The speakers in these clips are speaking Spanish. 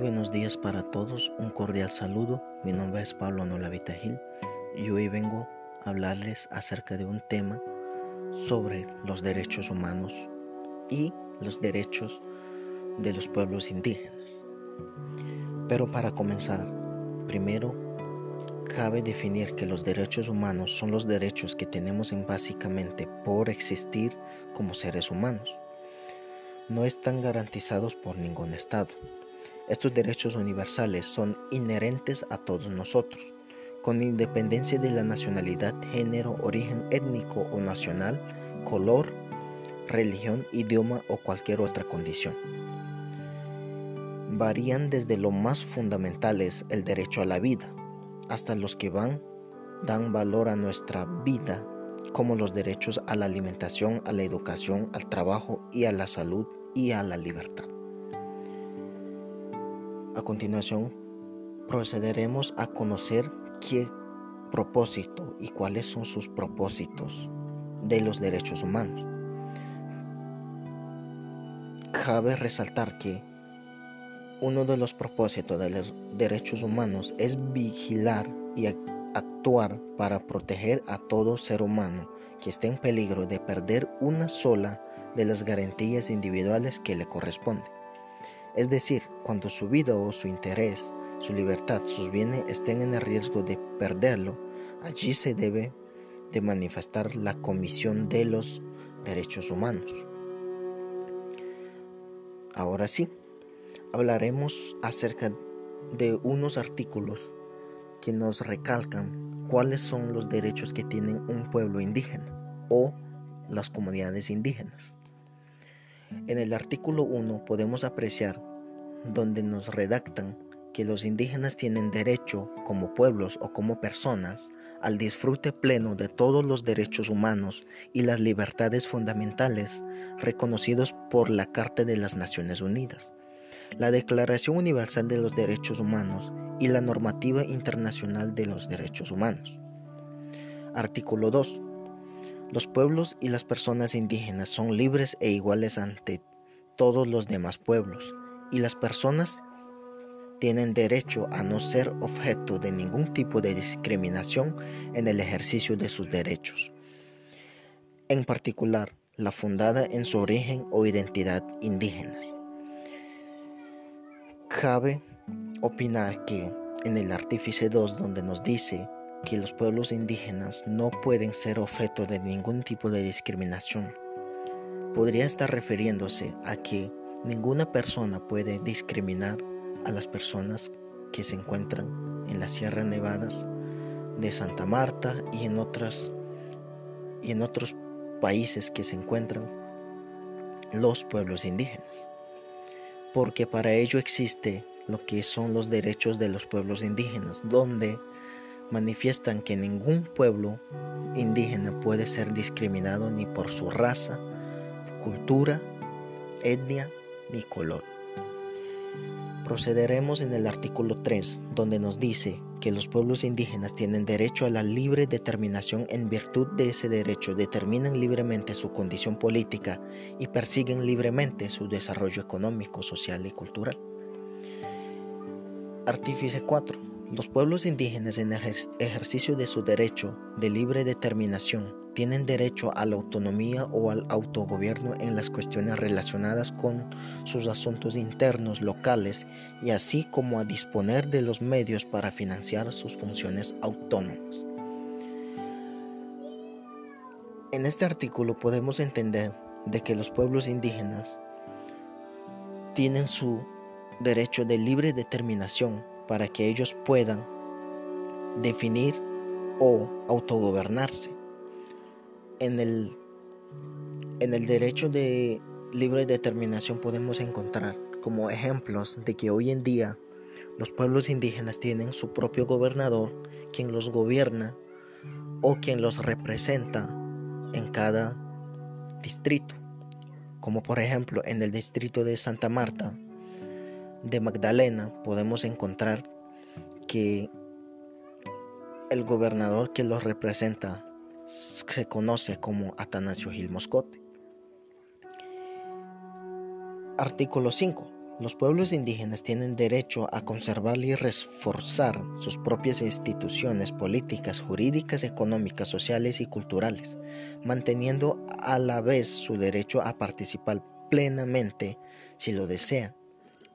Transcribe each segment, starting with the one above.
Buenos días para todos, un cordial saludo. Mi nombre es Pablo Nolavita Gil y hoy vengo a hablarles acerca de un tema sobre los derechos humanos y los derechos de los pueblos indígenas. Pero para comenzar, primero cabe definir que los derechos humanos son los derechos que tenemos en básicamente por existir como seres humanos. No están garantizados por ningún Estado estos derechos universales son inherentes a todos nosotros, con independencia de la nacionalidad, género, origen étnico o nacional, color, religión, idioma o cualquier otra condición. Varían desde lo más fundamentales, el derecho a la vida, hasta los que van, dan valor a nuestra vida, como los derechos a la alimentación, a la educación, al trabajo y a la salud y a la libertad. A continuación, procederemos a conocer qué propósito y cuáles son sus propósitos de los derechos humanos. Cabe resaltar que uno de los propósitos de los derechos humanos es vigilar y actuar para proteger a todo ser humano que esté en peligro de perder una sola de las garantías individuales que le corresponden. Es decir, cuando su vida o su interés, su libertad, sus bienes estén en el riesgo de perderlo, allí se debe de manifestar la Comisión de los Derechos Humanos. Ahora sí, hablaremos acerca de unos artículos que nos recalcan cuáles son los derechos que tienen un pueblo indígena o las comunidades indígenas. En el artículo 1 podemos apreciar donde nos redactan que los indígenas tienen derecho como pueblos o como personas al disfrute pleno de todos los derechos humanos y las libertades fundamentales reconocidos por la Carta de las Naciones Unidas, la Declaración Universal de los Derechos Humanos y la Normativa Internacional de los Derechos Humanos. Artículo 2. Los pueblos y las personas indígenas son libres e iguales ante todos los demás pueblos y las personas tienen derecho a no ser objeto de ningún tipo de discriminación en el ejercicio de sus derechos. En particular, la fundada en su origen o identidad indígenas. Cabe opinar que en el artífice 2 donde nos dice que los pueblos indígenas no pueden ser objeto de ningún tipo de discriminación, podría estar refiriéndose a que Ninguna persona puede discriminar a las personas que se encuentran en las Sierras Nevadas de Santa Marta y en y en otros países que se encuentran los pueblos indígenas. Porque para ello existe lo que son los derechos de los pueblos indígenas, donde manifiestan que ningún pueblo indígena puede ser discriminado ni por su raza, cultura, etnia ni color. Procederemos en el artículo 3, donde nos dice que los pueblos indígenas tienen derecho a la libre determinación en virtud de ese derecho, determinan libremente su condición política y persiguen libremente su desarrollo económico, social y cultural. Artífice 4. Los pueblos indígenas en el ejercicio de su derecho de libre determinación tienen derecho a la autonomía o al autogobierno en las cuestiones relacionadas con sus asuntos internos locales y así como a disponer de los medios para financiar sus funciones autónomas. En este artículo podemos entender de que los pueblos indígenas tienen su derecho de libre determinación para que ellos puedan definir o autogobernarse en el, en el derecho de libre determinación podemos encontrar como ejemplos de que hoy en día los pueblos indígenas tienen su propio gobernador, quien los gobierna o quien los representa en cada distrito. Como por ejemplo en el distrito de Santa Marta de Magdalena podemos encontrar que el gobernador que los representa se conoce como Atanasio Gil Moscote. Artículo 5. Los pueblos indígenas tienen derecho a conservar y reforzar sus propias instituciones políticas, jurídicas, económicas, sociales y culturales, manteniendo a la vez su derecho a participar plenamente, si lo desean,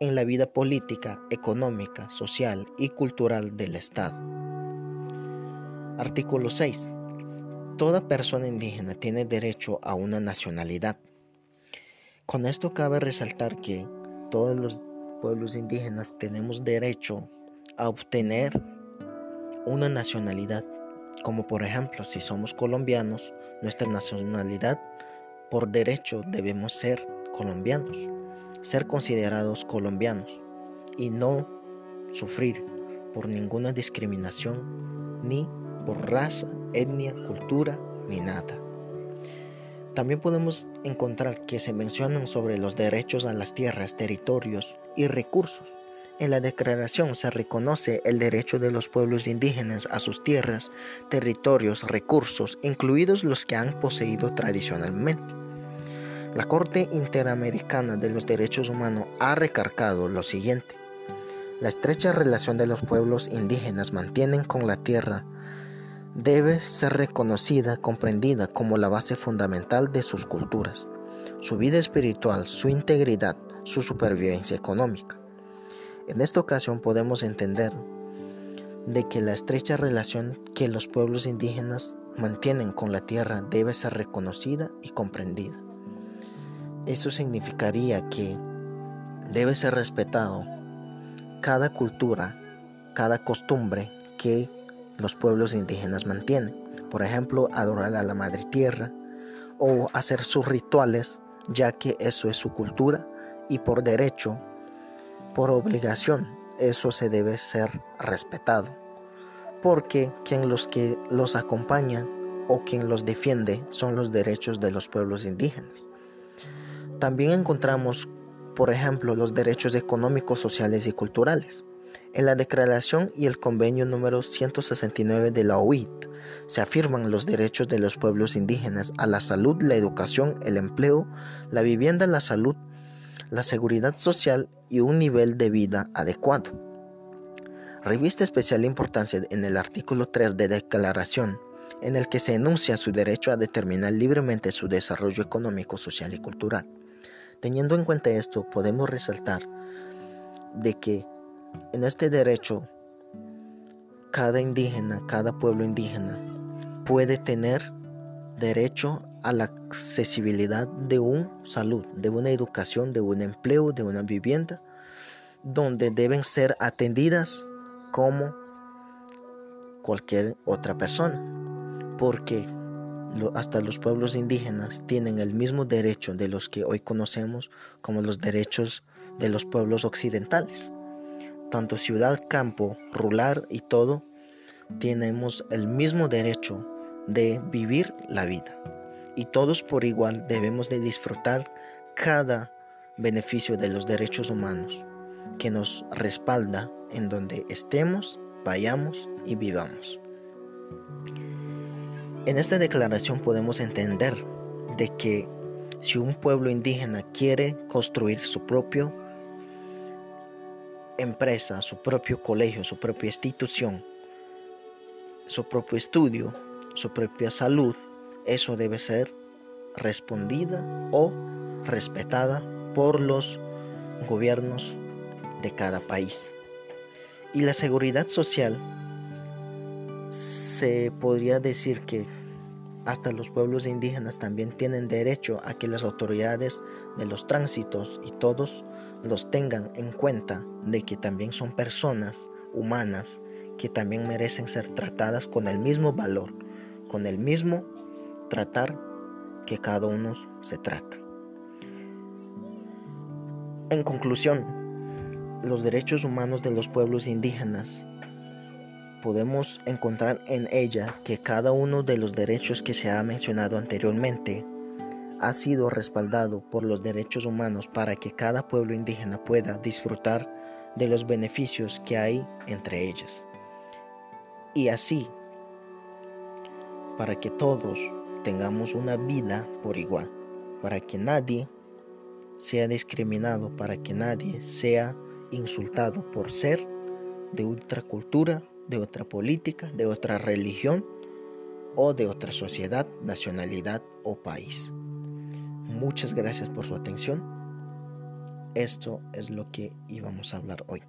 en la vida política, económica, social y cultural del Estado. Artículo 6. Toda persona indígena tiene derecho a una nacionalidad. Con esto cabe resaltar que todos los pueblos indígenas tenemos derecho a obtener una nacionalidad, como por ejemplo si somos colombianos, nuestra nacionalidad por derecho debemos ser colombianos, ser considerados colombianos y no sufrir por ninguna discriminación ni por raza, etnia, cultura ni nada. También podemos encontrar que se mencionan sobre los derechos a las tierras, territorios y recursos. En la declaración se reconoce el derecho de los pueblos indígenas a sus tierras, territorios, recursos, incluidos los que han poseído tradicionalmente. La Corte Interamericana de los Derechos Humanos ha recargado lo siguiente. La estrecha relación de los pueblos indígenas mantienen con la tierra debe ser reconocida, comprendida como la base fundamental de sus culturas, su vida espiritual, su integridad, su supervivencia económica. En esta ocasión podemos entender de que la estrecha relación que los pueblos indígenas mantienen con la tierra debe ser reconocida y comprendida. Eso significaría que debe ser respetado cada cultura, cada costumbre que los pueblos indígenas mantienen. Por ejemplo, adorar a la madre tierra o hacer sus rituales, ya que eso es su cultura y por derecho, por obligación, eso se debe ser respetado. Porque quien los que los acompaña o quien los defiende son los derechos de los pueblos indígenas. También encontramos, por ejemplo, los derechos económicos, sociales y culturales. En la Declaración y el Convenio número 169 de la OIT se afirman los derechos de los pueblos indígenas a la salud, la educación, el empleo, la vivienda, la salud, la seguridad social y un nivel de vida adecuado. Revista especial importancia en el artículo 3 de Declaración, en el que se enuncia su derecho a determinar libremente su desarrollo económico, social y cultural. Teniendo en cuenta esto, podemos resaltar de que en este derecho, cada indígena, cada pueblo indígena puede tener derecho a la accesibilidad de una salud, de una educación, de un empleo, de una vivienda, donde deben ser atendidas como cualquier otra persona, porque hasta los pueblos indígenas tienen el mismo derecho de los que hoy conocemos como los derechos de los pueblos occidentales tanto ciudad, campo, rural y todo, tenemos el mismo derecho de vivir la vida. Y todos por igual debemos de disfrutar cada beneficio de los derechos humanos que nos respalda en donde estemos, vayamos y vivamos. En esta declaración podemos entender de que si un pueblo indígena quiere construir su propio empresa, su propio colegio, su propia institución, su propio estudio, su propia salud, eso debe ser respondida o respetada por los gobiernos de cada país. Y la seguridad social se podría decir que hasta los pueblos indígenas también tienen derecho a que las autoridades de los tránsitos y todos los tengan en cuenta de que también son personas humanas que también merecen ser tratadas con el mismo valor, con el mismo tratar que cada uno se trata. En conclusión, los derechos humanos de los pueblos indígenas podemos encontrar en ella que cada uno de los derechos que se ha mencionado anteriormente ha sido respaldado por los derechos humanos para que cada pueblo indígena pueda disfrutar de los beneficios que hay entre ellas. Y así, para que todos tengamos una vida por igual, para que nadie sea discriminado para que nadie sea insultado por ser de otra cultura, de otra política, de otra religión o de otra sociedad, nacionalidad o país. Muchas gracias por su atención. Esto es lo que íbamos a hablar hoy.